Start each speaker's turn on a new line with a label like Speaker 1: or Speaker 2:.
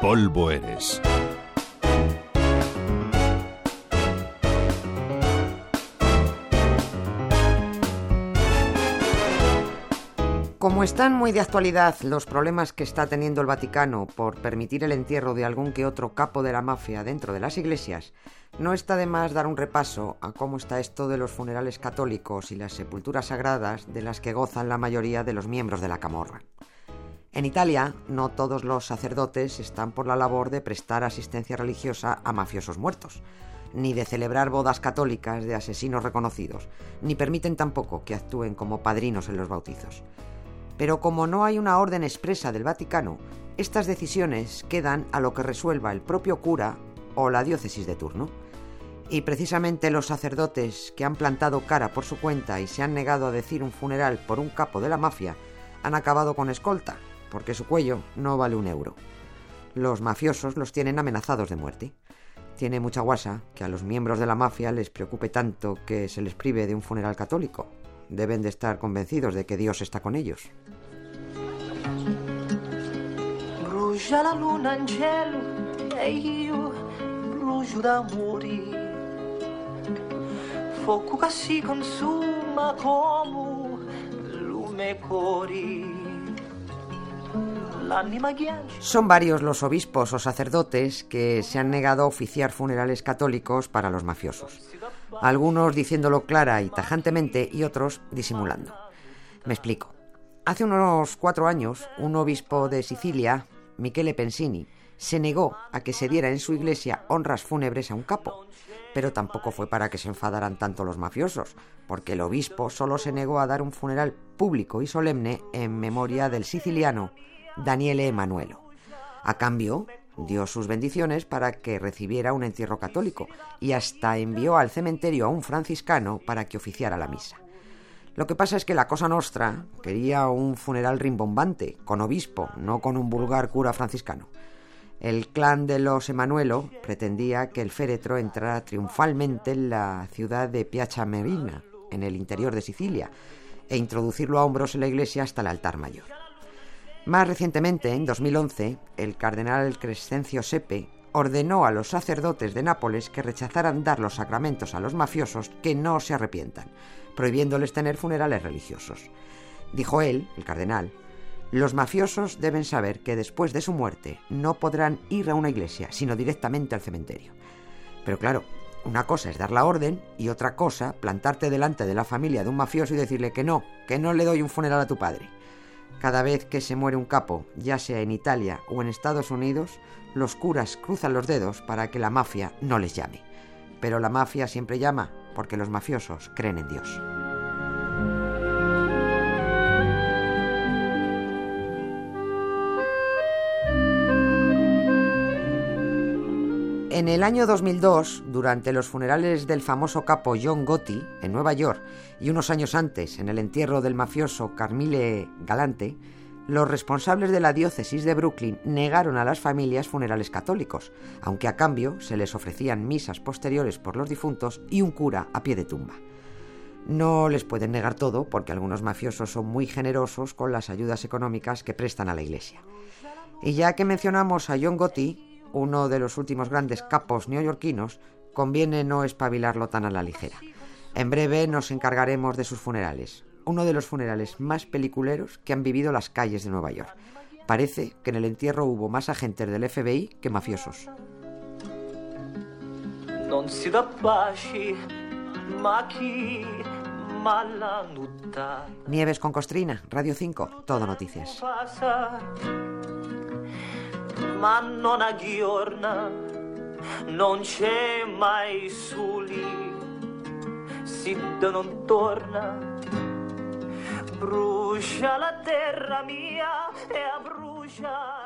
Speaker 1: polvo eres.
Speaker 2: Como están muy de actualidad los problemas que está teniendo el Vaticano por permitir el entierro de algún que otro capo de la mafia dentro de las iglesias, no está de más dar un repaso a cómo está esto de los funerales católicos y las sepulturas sagradas de las que gozan la mayoría de los miembros de la camorra. En Italia, no todos los sacerdotes están por la labor de prestar asistencia religiosa a mafiosos muertos, ni de celebrar bodas católicas de asesinos reconocidos, ni permiten tampoco que actúen como padrinos en los bautizos. Pero como no hay una orden expresa del Vaticano, estas decisiones quedan a lo que resuelva el propio cura o la diócesis de turno. Y precisamente los sacerdotes que han plantado cara por su cuenta y se han negado a decir un funeral por un capo de la mafia han acabado con escolta, porque su cuello no vale un euro. Los mafiosos los tienen amenazados de muerte. Tiene mucha guasa que a los miembros de la mafia les preocupe tanto que se les prive de un funeral católico. Deben de estar convencidos de que Dios está con ellos.
Speaker 3: La luna e io consuma lume cori.
Speaker 2: Son varios los obispos o sacerdotes que se han negado a oficiar funerales católicos para los mafiosos. Algunos diciéndolo clara y tajantemente y otros disimulando. Me explico. Hace unos cuatro años, un obispo de Sicilia, Michele Pensini, se negó a que se diera en su iglesia honras fúnebres a un capo. Pero tampoco fue para que se enfadaran tanto los mafiosos, porque el obispo solo se negó a dar un funeral público y solemne en memoria del siciliano Daniele Emanuelo. A cambio, dio sus bendiciones para que recibiera un entierro católico y hasta envió al cementerio a un franciscano para que oficiara la misa. Lo que pasa es que la Cosa Nostra quería un funeral rimbombante, con obispo, no con un vulgar cura franciscano. El clan de los Emanuelo pretendía que el féretro entrara triunfalmente en la ciudad de Piachamerina, en el interior de Sicilia, e introducirlo a hombros en la iglesia hasta el altar mayor. Más recientemente, en 2011, el cardenal Crescencio Sepe ordenó a los sacerdotes de Nápoles que rechazaran dar los sacramentos a los mafiosos que no se arrepientan, prohibiéndoles tener funerales religiosos. Dijo él, el cardenal, los mafiosos deben saber que después de su muerte no podrán ir a una iglesia, sino directamente al cementerio. Pero claro, una cosa es dar la orden y otra cosa plantarte delante de la familia de un mafioso y decirle que no, que no le doy un funeral a tu padre. Cada vez que se muere un capo, ya sea en Italia o en Estados Unidos, los curas cruzan los dedos para que la mafia no les llame. Pero la mafia siempre llama porque los mafiosos creen en Dios. En el año 2002, durante los funerales del famoso capo John Gotti en Nueva York y unos años antes en el entierro del mafioso Carmile Galante, los responsables de la diócesis de Brooklyn negaron a las familias funerales católicos, aunque a cambio se les ofrecían misas posteriores por los difuntos y un cura a pie de tumba. No les pueden negar todo porque algunos mafiosos son muy generosos con las ayudas económicas que prestan a la iglesia. Y ya que mencionamos a John Gotti, uno de los últimos grandes capos neoyorquinos, conviene no espabilarlo tan a la ligera. En breve nos encargaremos de sus funerales, uno de los funerales más peliculeros que han vivido las calles de Nueva York. Parece que en el entierro hubo más agentes del FBI que mafiosos. Nieves con Costrina, Radio 5, Todo Noticias.
Speaker 3: Ma non aggiorna, non c'è mai soli, Sid non torna, brucia la terra mia e abbrucia